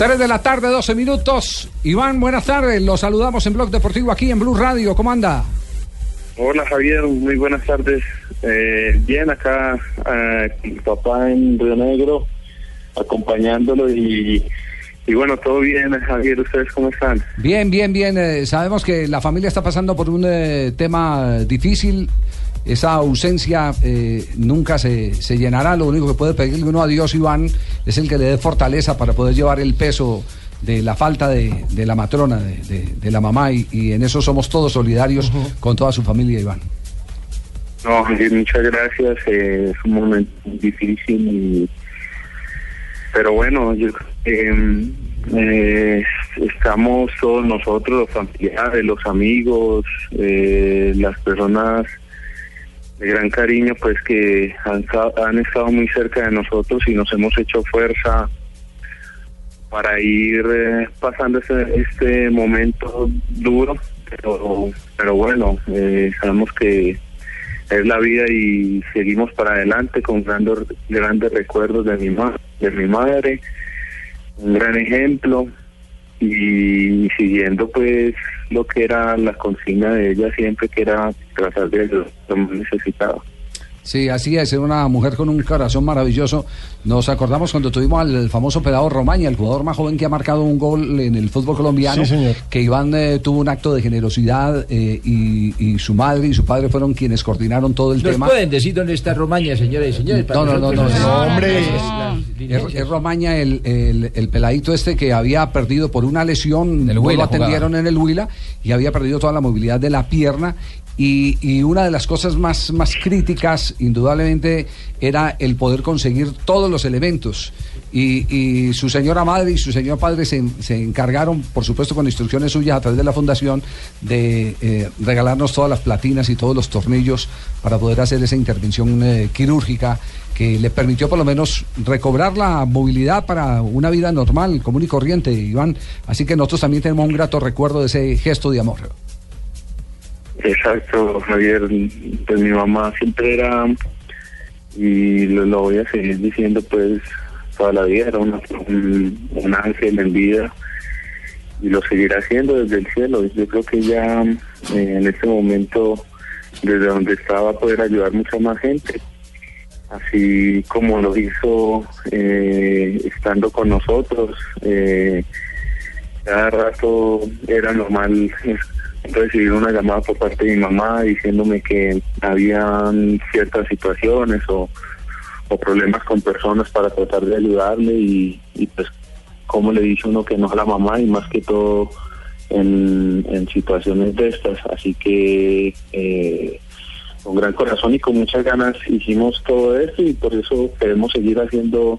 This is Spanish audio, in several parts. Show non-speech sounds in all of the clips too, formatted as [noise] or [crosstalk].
3 de la tarde, 12 minutos. Iván, buenas tardes. Los saludamos en Blog Deportivo aquí en Blue Radio. ¿Cómo anda? Hola Javier, muy buenas tardes. Eh, bien, acá eh, mi papá en Río Negro, acompañándolo y, y bueno, todo bien Javier, ¿ustedes cómo están? Bien, bien, bien. Eh, sabemos que la familia está pasando por un eh, tema difícil. Esa ausencia eh, nunca se, se llenará. Lo único que puede pedirle uno a Dios, Iván, es el que le dé fortaleza para poder llevar el peso de la falta de, de la matrona, de, de- de la mamá, y, y en eso somos todos solidarios con toda su familia, Iván. No, muchas gracias. eh, es un momento difícil, y- pero bueno, yo eh, eh, estamos todos nosotros, los familiares, los amigos, eh, las personas de gran cariño, pues que han, han estado muy cerca de nosotros y nos hemos hecho fuerza para ir eh, pasando este, este momento duro, pero, pero bueno, eh, sabemos que es la vida y seguimos para adelante con grandes, grandes recuerdos de mi, ma de mi madre, un gran ejemplo y siguiendo pues lo que era la consigna de ella siempre que era tratar de ayudar a los más necesitados. Sí, así es, era una mujer con un corazón maravilloso. Nos acordamos cuando tuvimos al famoso pelado Romaña, el jugador más joven que ha marcado un gol en el fútbol colombiano, Sí, señor. que Iván eh, tuvo un acto de generosidad eh, y, y su madre y su padre fueron quienes coordinaron todo el ¿Nos tema. pueden decir dónde está Romaña, señoras y señores? No, no, no, no, hombre. Es, es Romaña, el, el- el peladito este que había perdido por una lesión, no lo atendieron en el Huila y había perdido toda la movilidad de la pierna. Y, una de las cosas más, más críticas, indudablemente, era el poder conseguir todos los elementos. Y, y su señora madre y su señor padre se, se encargaron, por supuesto con instrucciones suyas a través de la fundación, de eh, regalarnos todas las platinas y todos los tornillos para poder hacer esa intervención eh, quirúrgica que le permitió por lo menos recobrar la movilidad para una vida normal, común y corriente, Iván. Así que nosotros también tenemos un grato recuerdo de ese gesto de amor. Exacto, Javier. Pues mi mamá siempre era, y lo, voy a seguir diciendo pues toda la vida, era una- un, un ángel en vida y lo seguirá haciendo desde el cielo. Yo creo que ya eh, en este momento, desde donde estaba, poder ayudar mucha más gente. Así como lo hizo eh, estando con nosotros. Eh, cada rato era normal recibir una llamada por parte de mi mamá diciéndome que habían ciertas situaciones o, o problemas con personas para tratar de ayudarle y, pues cómo le dice uno que no a la mamá y más que todo en, situaciones de estas. Así que eh, con gran corazón y con muchas ganas hicimos todo esto y por eso queremos seguir haciendo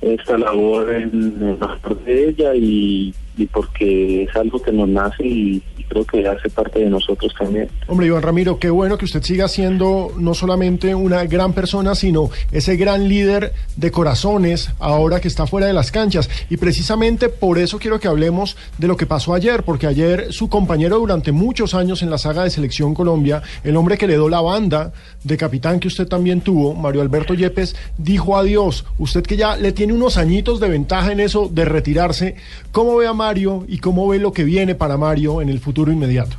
esta labor en, en de ella y, y porque es algo que nos nace y, creo que hace parte de nosotros también. Hombre, Iván Ramiro, qué bueno que usted siga siendo no solamente una gran persona, sino ese gran líder de corazones ahora que está fuera de las canchas. Y precisamente por eso quiero que hablemos de lo que pasó ayer, porque ayer su compañero durante muchos años en la saga de Selección Colombia, el hombre que le dio la banda de capitán que usted también tuvo, Mario Alberto Yepes, dijo adiós. Usted que ya le tiene unos añitos de ventaja en eso de retirarse, ¿cómo ve a Mario y cómo ve lo que viene para Mario en el futuro inmediato?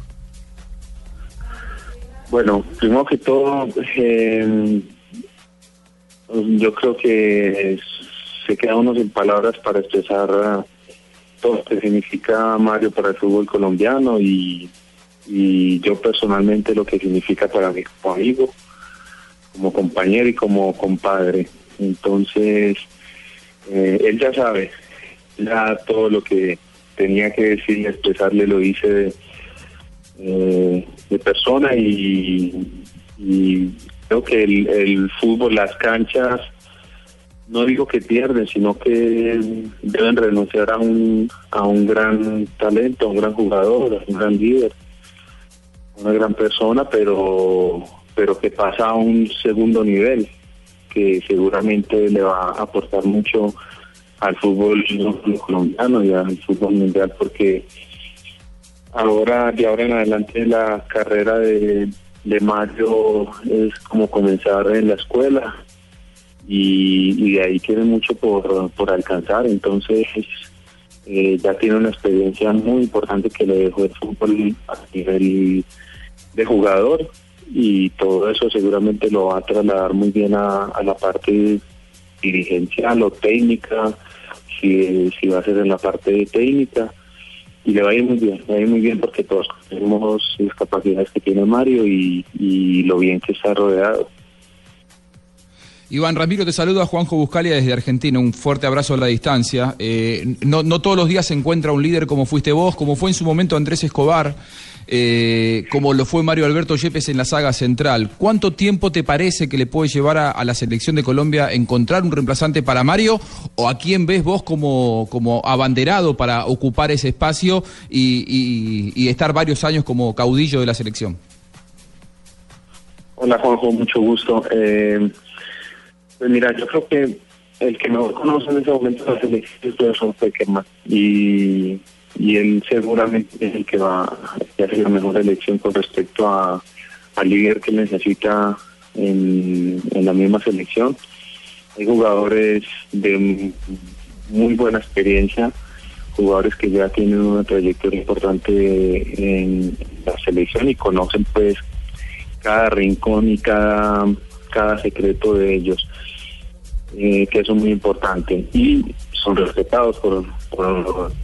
Bueno, primero que todo, eh, yo creo que se queda uno sin palabras para expresar todo lo que significa Mario para el fútbol colombiano y, y yo personalmente lo que significa para mí como amigo, como compañero y como compadre. Entonces, eh, él ya sabe, ya todo lo que tenía que decir y expresarle lo hice de, eh, persona y, creo que el, el fútbol, las canchas, no digo que pierden, sino que deben renunciar a un, a un gran talento, a un gran jugador, a un gran líder, una gran persona, pero, pero que pasa a un segundo nivel, que seguramente le va a aportar mucho al fútbol colombiano y al fútbol mundial, porque ahora, de ahora en adelante, la carrera de, de Mario es como comenzar en la escuela y, y de ahí tiene mucho por, por alcanzar. Entonces, eh, ya tiene una experiencia muy importante que le dejó el fútbol a nivel de jugador y todo eso seguramente lo va a trasladar muy bien a, a la parte dirigencial o técnica, si, si va a ser en la parte técnica y le va a ir muy bien, le va a ir muy bien porque todos tenemos las capacidades que tiene Mario y, y lo bien que está rodeado. Iván Ramiro, te saluda Juanjo Buscalia desde Argentina. Un fuerte abrazo a la distancia. Eh, no, no, todos los días se encuentra un líder como fuiste vos, como fue en su momento Andrés Escobar, eh, como lo fue Mario Alberto Yepes en la saga central. ¿Cuánto tiempo te parece que le puede llevar a, la selección de Colombia encontrar un reemplazante para Mario? ¿O a quién ves vos como, como abanderado para ocupar ese espacio y, estar varios años como caudillo de la selección? Hola Juanjo, mucho gusto. Eh, pues mira, yo creo que el que mejor conoce en ese momento la selección es son Peckerman y, y él seguramente es el que va a hacer la mejor elección con respecto a al líder que necesita en, la misma selección. Hay jugadores de muy buena experiencia, jugadores que ya tienen una trayectoria importante en la selección y conocen pues cada rincón y cada cada secreto de ellos, eh, que eso es muy importante. Y son respetados por,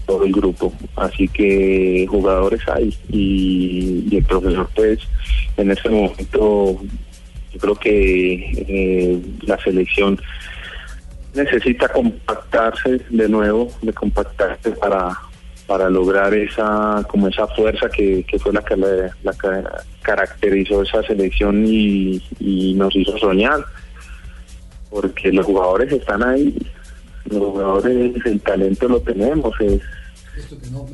todo el grupo. Así que jugadores hay y, el profesor pues en ese momento yo creo que eh, la selección necesita compactarse de nuevo, de compactarse para para lograr esa como esa fuerza que, fue la que la, caracterizó esa selección y, nos hizo soñar porque los jugadores están ahí los jugadores el talento lo tenemos es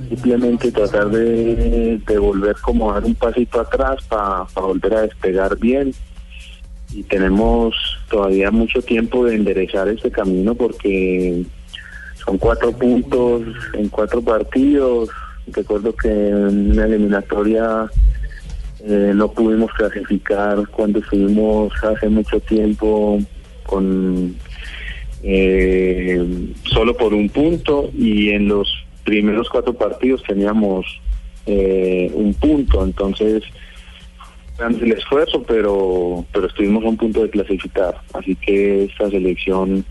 simplemente tratar de, volver como dar un pasito atrás para pa volver a despegar bien y tenemos todavía mucho tiempo de enderezar ese camino porque son cuatro puntos en cuatro partidos. Recuerdo que en una eliminatoria eh, no pudimos clasificar cuando estuvimos hace mucho tiempo con eh, solo por un punto y en los primeros cuatro partidos teníamos eh, un punto. Entonces, el esfuerzo, pero, pero estuvimos a un punto de clasificar. Así que esta selección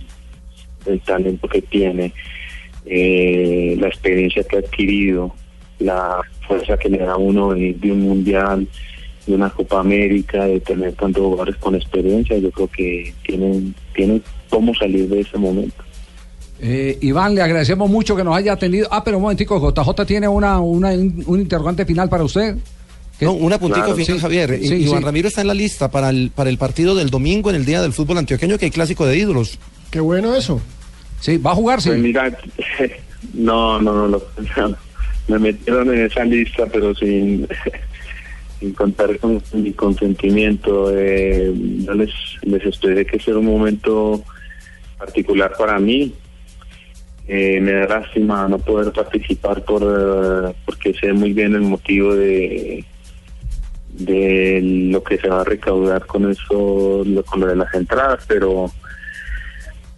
el talento que tiene, eh, la experiencia que ha adquirido, la fuerza que le da uno de, de, un mundial, de una Copa América, de tener tantos jugadores con experiencia, yo creo que tienen, tienen cómo salir de ese momento. Eh, Iván, le agradecemos mucho que nos haya atendido. Ah, pero un momentico, JJ tiene una, una un interrogante final para usted. No, una puntica claro, final, sí, Javier. Sí, Iván sí. Ramiro está en la lista para el, para el partido del domingo en el Día del Fútbol Antioqueño, que hay clásico de ídolos. Qué bueno eso. Sí, va a jugar, sí. Pues mira, [laughs] no, no, no, no, me metieron en esa lista, pero sin, [laughs] sin contar con mi consentimiento. Eh, yo les, les esperé que sea un momento particular para mí. Eh, me da lástima no poder participar por uh, porque sé muy bien el motivo de de lo que se va a recaudar con eso, con lo de las entradas, pero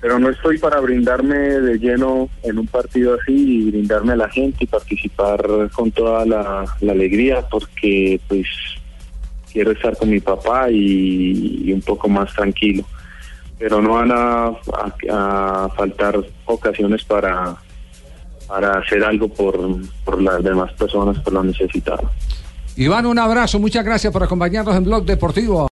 pero no estoy para brindarme de lleno en un partido así y brindarme a la gente y participar con toda la, alegría porque pues quiero estar con mi papá y un poco más tranquilo pero no van a, a, faltar ocasiones para para hacer algo por, por las demás personas por lo necesitado Iván un abrazo muchas gracias por acompañarnos en Blog Deportivo